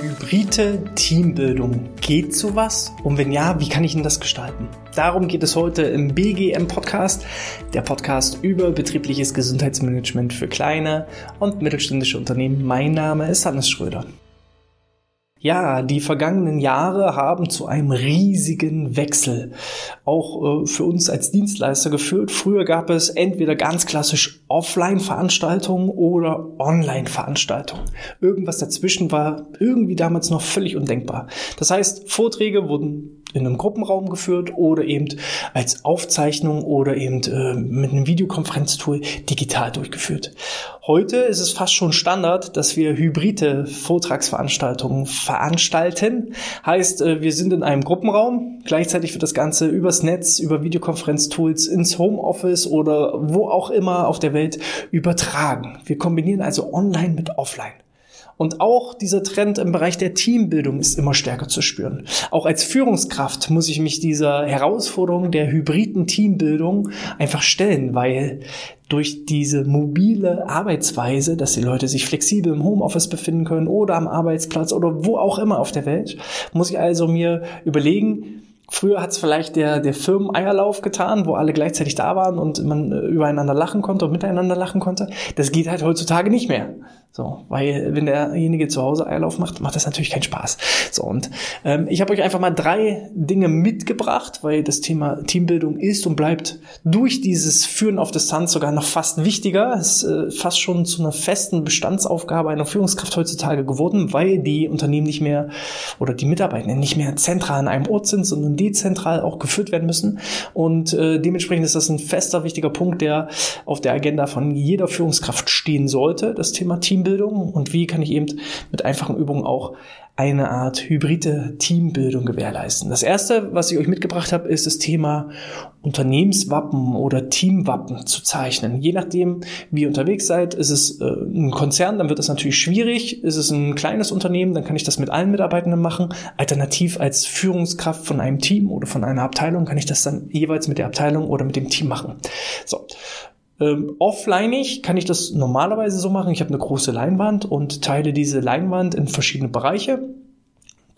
Hybride Teambildung. Geht sowas? Und wenn ja, wie kann ich denn das gestalten? Darum geht es heute im BGM Podcast, der Podcast über betriebliches Gesundheitsmanagement für kleine und mittelständische Unternehmen. Mein Name ist Hannes Schröder. Ja, die vergangenen Jahre haben zu einem riesigen Wechsel auch äh, für uns als Dienstleister geführt. Früher gab es entweder ganz klassisch Offline-Veranstaltungen oder Online-Veranstaltungen. Irgendwas dazwischen war irgendwie damals noch völlig undenkbar. Das heißt, Vorträge wurden in einem Gruppenraum geführt oder eben als Aufzeichnung oder eben äh, mit einem Videokonferenztool digital durchgeführt. Heute ist es fast schon Standard, dass wir hybride Vortragsveranstaltungen veranstalten. Heißt, äh, wir sind in einem Gruppenraum, gleichzeitig wird das Ganze übers Netz, über Videokonferenztools ins Homeoffice oder wo auch immer auf der Welt übertragen. Wir kombinieren also Online mit Offline. Und auch dieser Trend im Bereich der Teambildung ist immer stärker zu spüren. Auch als Führungskraft muss ich mich dieser Herausforderung der hybriden Teambildung einfach stellen, weil durch diese mobile Arbeitsweise, dass die Leute sich flexibel im Homeoffice befinden können oder am Arbeitsplatz oder wo auch immer auf der Welt, muss ich also mir überlegen, Früher hat es vielleicht der, der Firmen-Eierlauf getan, wo alle gleichzeitig da waren und man äh, übereinander lachen konnte und miteinander lachen konnte. Das geht halt heutzutage nicht mehr. So, weil wenn derjenige zu Hause Eierlauf macht, macht das natürlich keinen Spaß. So, und ähm, ich habe euch einfach mal drei Dinge mitgebracht, weil das Thema Teambildung ist und bleibt durch dieses Führen auf Distanz sogar noch fast wichtiger. Es ist äh, fast schon zu einer festen Bestandsaufgabe einer Führungskraft heutzutage geworden, weil die Unternehmen nicht mehr oder die Mitarbeitenden nicht mehr zentral an einem Ort sind, sondern dezentral auch geführt werden müssen. Und äh, dementsprechend ist das ein fester, wichtiger Punkt, der auf der Agenda von jeder Führungskraft stehen sollte, das Thema Teambildung. Teambildung und wie kann ich eben mit einfachen Übungen auch eine Art hybride Teambildung gewährleisten. Das erste, was ich euch mitgebracht habe, ist das Thema Unternehmenswappen oder Teamwappen zu zeichnen. Je nachdem, wie ihr unterwegs seid, ist es äh, ein Konzern, dann wird das natürlich schwierig. Ist es ein kleines Unternehmen, dann kann ich das mit allen Mitarbeitenden machen. Alternativ als Führungskraft von einem Team oder von einer Abteilung kann ich das dann jeweils mit der Abteilung oder mit dem Team machen. So. Ähm, offlineig kann ich das normalerweise so machen. Ich habe eine große Leinwand und teile diese Leinwand in verschiedene Bereiche.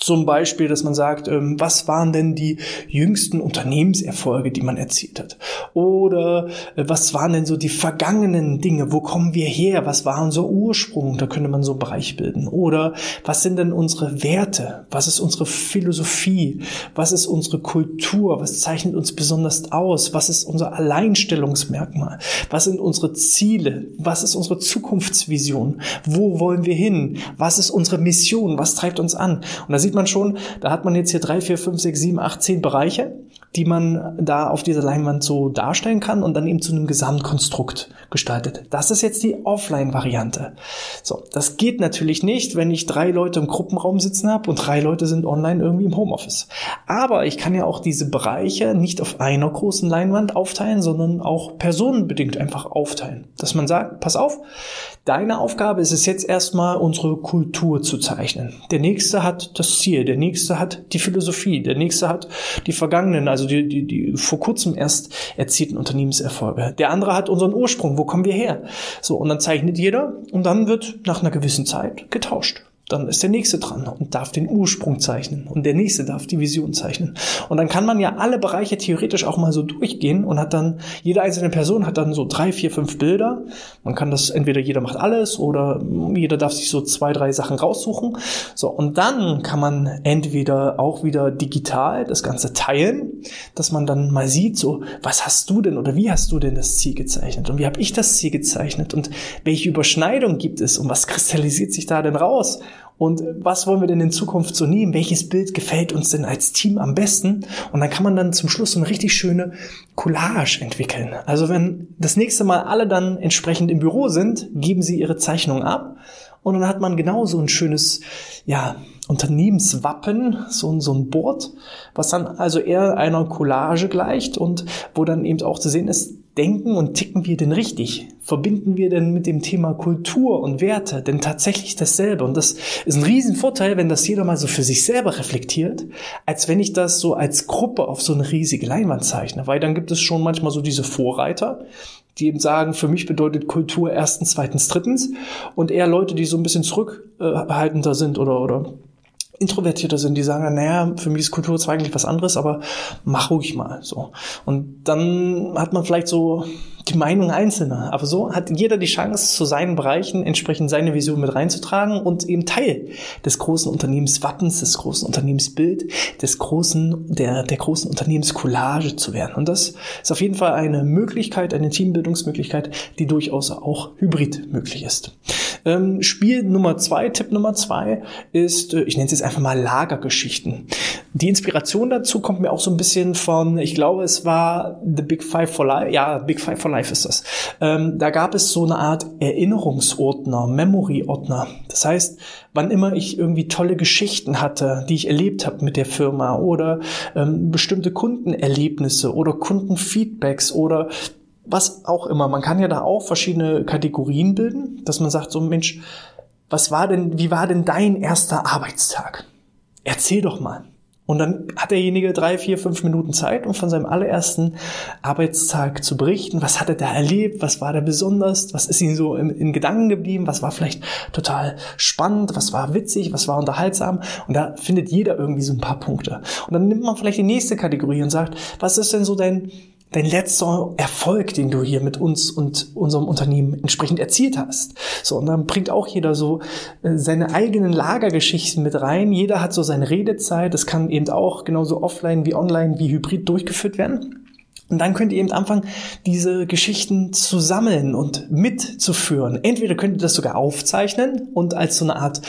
Zum Beispiel, dass man sagt, ähm, was waren denn die jüngsten Unternehmenserfolge, die man erzielt hat? Oder äh, was waren denn so die vergangenen Dinge? Wo kommen wir her? Was war unser Ursprung? Da könnte man so einen Bereich bilden. Oder was sind denn unsere Werte? Was ist unsere Philosophie? Was ist unsere Kultur? Was zeichnet uns besonders aus? Was ist unser Alleinstellungsmerkmal? Was sind unsere Ziele? Was ist unsere Zukunftsvision? Wo wollen wir hin? Was ist unsere Mission? Was treibt uns an? Und da sieht man schon, da hat man jetzt hier drei, vier, fünf, sechs, sieben, acht, zehn Bereiche, die man da auf dieser Leinwand so darstellen kann und dann eben zu einem Gesamtkonstrukt gestaltet. Das ist jetzt die Offline-Variante. So, das geht natürlich nicht, wenn ich drei Leute im Gruppenraum sitzen habe und drei Leute sind online irgendwie im Homeoffice. Aber ich kann ja auch diese Bereiche nicht auf einer großen Leinwand aufteilen, sondern auch personenbedingt einfach aufteilen. Dass man sagt, pass auf, deine Aufgabe ist es jetzt erstmal unsere Kultur zu zeichnen. Der nächste hat das Ziel, der nächste hat die Philosophie, der nächste hat die vergangenen, also die, die, die vor kurzem erst erzielten Unternehmenserfolge. Der andere hat unseren Ursprung, wo kommen wir her? So, und dann zeichnet jeder und dann wird nach einer gewissen Zeit getauscht dann ist der nächste dran und darf den Ursprung zeichnen und der nächste darf die Vision zeichnen. Und dann kann man ja alle Bereiche theoretisch auch mal so durchgehen und hat dann, jede einzelne Person hat dann so drei, vier, fünf Bilder. Man kann das, entweder jeder macht alles oder jeder darf sich so zwei, drei Sachen raussuchen. So, und dann kann man entweder auch wieder digital das Ganze teilen, dass man dann mal sieht, so, was hast du denn oder wie hast du denn das Ziel gezeichnet und wie habe ich das Ziel gezeichnet und welche Überschneidung gibt es und was kristallisiert sich da denn raus? Und was wollen wir denn in Zukunft so nehmen? Welches Bild gefällt uns denn als Team am besten? Und dann kann man dann zum Schluss so eine richtig schöne Collage entwickeln. Also wenn das nächste Mal alle dann entsprechend im Büro sind, geben sie ihre Zeichnung ab und dann hat man genau so ein schönes, ja, Unternehmenswappen, so, so ein Board, was dann also eher einer Collage gleicht und wo dann eben auch zu sehen ist, denken und ticken wir denn richtig? Verbinden wir denn mit dem Thema Kultur und Werte denn tatsächlich dasselbe? Und das ist ein Riesenvorteil, wenn das jeder mal so für sich selber reflektiert, als wenn ich das so als Gruppe auf so eine riesige Leinwand zeichne. Weil dann gibt es schon manchmal so diese Vorreiter, die eben sagen, für mich bedeutet Kultur erstens, zweitens, drittens und eher Leute, die so ein bisschen zurückhaltender sind oder, oder introvertierter sind, die sagen, naja, für mich ist Kultur zwar eigentlich was anderes, aber mach ruhig mal so. Und dann hat man vielleicht so die Meinung Einzelner. Aber so hat jeder die Chance, zu seinen Bereichen entsprechend seine Vision mit reinzutragen und eben Teil des großen Unternehmenswappens, des großen Unternehmensbild, des großen, der, der großen Unternehmenscollage zu werden. Und das ist auf jeden Fall eine Möglichkeit, eine Teambildungsmöglichkeit, die durchaus auch hybrid möglich ist. Ähm, Spiel Nummer zwei, Tipp Nummer zwei ist, äh, ich nenne es jetzt einfach mal Lagergeschichten. Die Inspiration dazu kommt mir auch so ein bisschen von, ich glaube, es war The Big Five for Life, ja, Big Five for Life ist das. Ähm, da gab es so eine Art Erinnerungsordner, Memory-Ordner. Das heißt, wann immer ich irgendwie tolle Geschichten hatte, die ich erlebt habe mit der Firma oder ähm, bestimmte Kundenerlebnisse oder Kundenfeedbacks oder was auch immer. Man kann ja da auch verschiedene Kategorien bilden, dass man sagt, so Mensch, was war denn, wie war denn dein erster Arbeitstag? Erzähl doch mal. Und dann hat derjenige drei, vier, fünf Minuten Zeit, um von seinem allerersten Arbeitstag zu berichten. Was hat er da erlebt? Was war da besonders? Was ist ihm so in, in Gedanken geblieben? Was war vielleicht total spannend? Was war witzig? Was war unterhaltsam? Und da findet jeder irgendwie so ein paar Punkte. Und dann nimmt man vielleicht die nächste Kategorie und sagt, was ist denn so dein dein letzter Erfolg, den du hier mit uns und unserem Unternehmen entsprechend erzielt hast. So, und dann bringt auch jeder so äh, seine eigenen Lagergeschichten mit rein. Jeder hat so seine Redezeit. Das kann eben auch genauso offline wie online wie hybrid durchgeführt werden. Und dann könnt ihr eben anfangen, diese Geschichten zu sammeln und mitzuführen. Entweder könnt ihr das sogar aufzeichnen und als so eine Art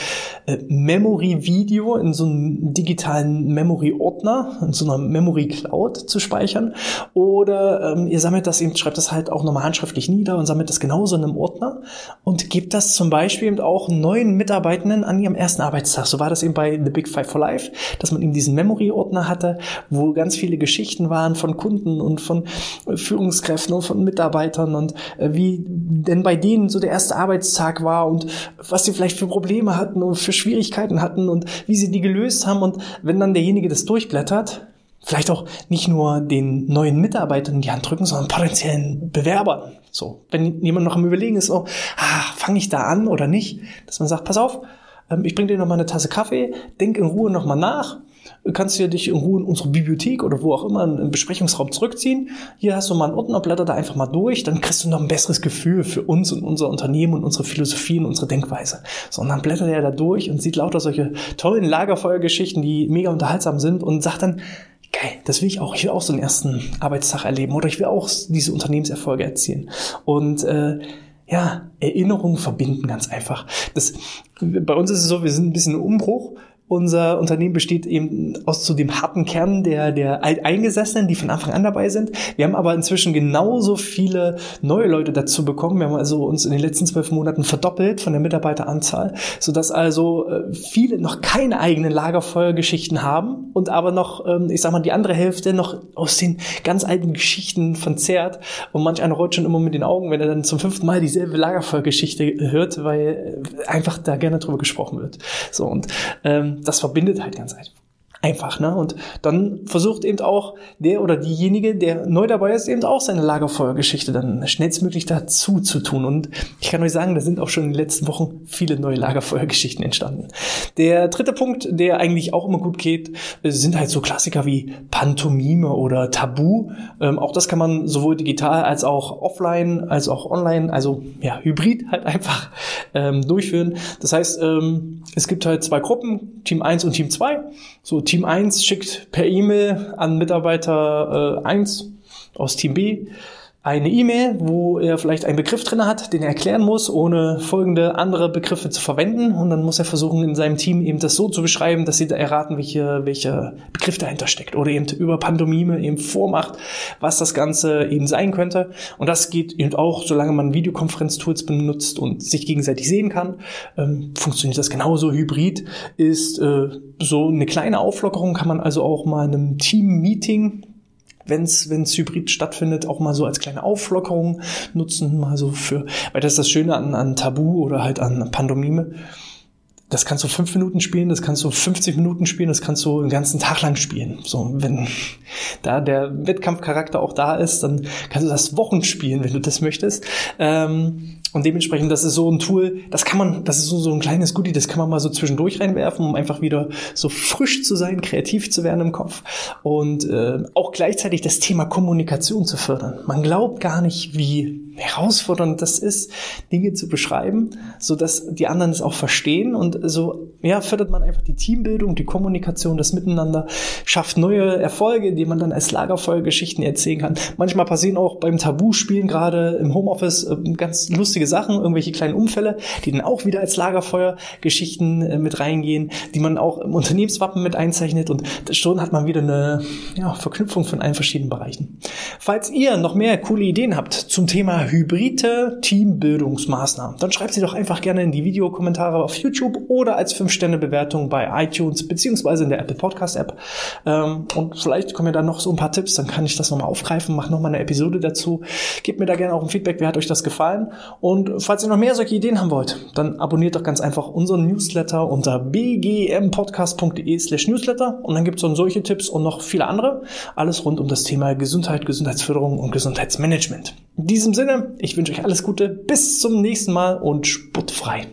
äh, Memory-Video in so einem digitalen Memory-Ordner, in so einer Memory-Cloud zu speichern. Oder ähm, ihr sammelt das eben, schreibt das halt auch nochmal handschriftlich nieder und sammelt das genauso in einem Ordner und gebt das zum Beispiel eben auch neuen Mitarbeitenden an ihrem ersten Arbeitstag. So war das eben bei The Big Five for Life, dass man eben diesen Memory-Ordner hatte, wo ganz viele Geschichten waren von Kunden und von von Führungskräften und von Mitarbeitern und äh, wie denn bei denen so der erste Arbeitstag war und was sie vielleicht für Probleme hatten und für Schwierigkeiten hatten und wie sie die gelöst haben. Und wenn dann derjenige das durchblättert, vielleicht auch nicht nur den neuen Mitarbeitern die Hand drücken, sondern potenziellen Bewerbern. So, wenn jemand noch am Überlegen ist, so, ah, fange ich da an oder nicht, dass man sagt, pass auf, ich bringe dir noch mal eine Tasse Kaffee, denk in Ruhe noch mal nach kannst du dich in Ruhe in unsere Bibliothek oder wo auch immer einen Besprechungsraum zurückziehen. Hier hast du mal einen Ordner, blätter da einfach mal durch, dann kriegst du noch ein besseres Gefühl für uns und unser Unternehmen und unsere Philosophie und unsere Denkweise. So, und dann blättert er da durch und sieht lauter solche tollen Lagerfeuergeschichten, die mega unterhaltsam sind und sagt dann, geil, das will ich auch. Ich will auch so einen ersten Arbeitstag erleben oder ich will auch diese Unternehmenserfolge erzielen. Und äh, ja, Erinnerungen verbinden ganz einfach. Das, bei uns ist es so, wir sind ein bisschen im Umbruch unser Unternehmen besteht eben aus zu dem harten Kern der, der Alteingesessenen, die von Anfang an dabei sind. Wir haben aber inzwischen genauso viele neue Leute dazu bekommen. Wir haben also uns in den letzten zwölf Monaten verdoppelt von der Mitarbeiteranzahl, sodass also äh, viele noch keine eigenen Lagerfeuergeschichten haben und aber noch, ähm, ich sag mal, die andere Hälfte noch aus den ganz alten Geschichten von zehrt. Und manch einer rollt schon immer mit den Augen, wenn er dann zum fünften Mal dieselbe Lagerfeuergeschichte hört, weil äh, einfach da gerne drüber gesprochen wird. So und ähm, das verbindet halt ganz einfach einfach, ne? Und dann versucht eben auch der oder diejenige, der neu dabei ist, eben auch seine Lagerfeuergeschichte dann schnellstmöglich dazu zu tun. Und ich kann euch sagen, da sind auch schon in den letzten Wochen viele neue Lagerfeuergeschichten entstanden. Der dritte Punkt, der eigentlich auch immer gut geht, sind halt so Klassiker wie Pantomime oder Tabu. Ähm, auch das kann man sowohl digital als auch offline, als auch online, also ja, hybrid halt einfach ähm, durchführen. Das heißt, ähm, es gibt halt zwei Gruppen, Team 1 und Team 2. So, Team 1 schickt per E-Mail an Mitarbeiter äh, 1 aus Team B eine E-Mail, wo er vielleicht einen Begriff drin hat, den er erklären muss, ohne folgende andere Begriffe zu verwenden. Und dann muss er versuchen, in seinem Team eben das so zu beschreiben, dass sie da erraten, welche, welcher Begriff dahinter steckt. Oder eben über Pantomime eben vormacht, was das Ganze eben sein könnte. Und das geht eben auch, solange man Videokonferenztools benutzt und sich gegenseitig sehen kann, ähm, funktioniert das genauso. Hybrid ist äh, so eine kleine Auflockerung, kann man also auch mal in einem Team-Meeting wenn es hybrid stattfindet, auch mal so als kleine Auflockerung nutzen, mal so für, weil das ist das Schöne an, an Tabu oder halt an Pandomime das kannst du fünf Minuten spielen, das kannst du 50 Minuten spielen, das kannst du den ganzen Tag lang spielen. So, wenn da der Wettkampfcharakter auch da ist, dann kannst du das Wochen spielen, wenn du das möchtest. Ähm, und dementsprechend, das ist so ein Tool, das kann man, das ist so, so ein kleines Goodie, das kann man mal so zwischendurch reinwerfen, um einfach wieder so frisch zu sein, kreativ zu werden im Kopf und äh, auch gleichzeitig das Thema Kommunikation zu fördern. Man glaubt gar nicht, wie herausfordernd das ist, Dinge zu beschreiben, so dass die anderen es auch verstehen und so ja fördert man einfach die Teambildung, die Kommunikation, das Miteinander, schafft neue Erfolge, die man dann als Lagerfeuergeschichten erzählen kann. Manchmal passieren auch beim Tabu-Spielen gerade im Homeoffice äh, ganz lustige Sachen, irgendwelche kleinen Unfälle, die dann auch wieder als Lagerfeuergeschichten äh, mit reingehen, die man auch im Unternehmenswappen mit einzeichnet und schon hat man wieder eine ja, Verknüpfung von allen verschiedenen Bereichen. Falls ihr noch mehr coole Ideen habt zum Thema hybride Teambildungsmaßnahmen, dann schreibt sie doch einfach gerne in die Videokommentare auf YouTube oder als 5-Sterne-Bewertung bei iTunes beziehungsweise in der Apple Podcast App. Ähm, und vielleicht kommen mir dann noch so ein paar Tipps, dann kann ich das nochmal aufgreifen, mache nochmal eine Episode dazu. Gebt mir da gerne auch ein Feedback, wie hat euch das gefallen. Und falls ihr noch mehr solche Ideen haben wollt, dann abonniert doch ganz einfach unseren Newsletter unter bgmpodcast.de slash newsletter und dann gibt es dann solche Tipps und noch viele andere. Alles rund um das Thema Gesundheit, Gesundheitsförderung und Gesundheitsmanagement. In diesem Sinne, ich wünsche euch alles Gute, bis zum nächsten Mal und sportfrei.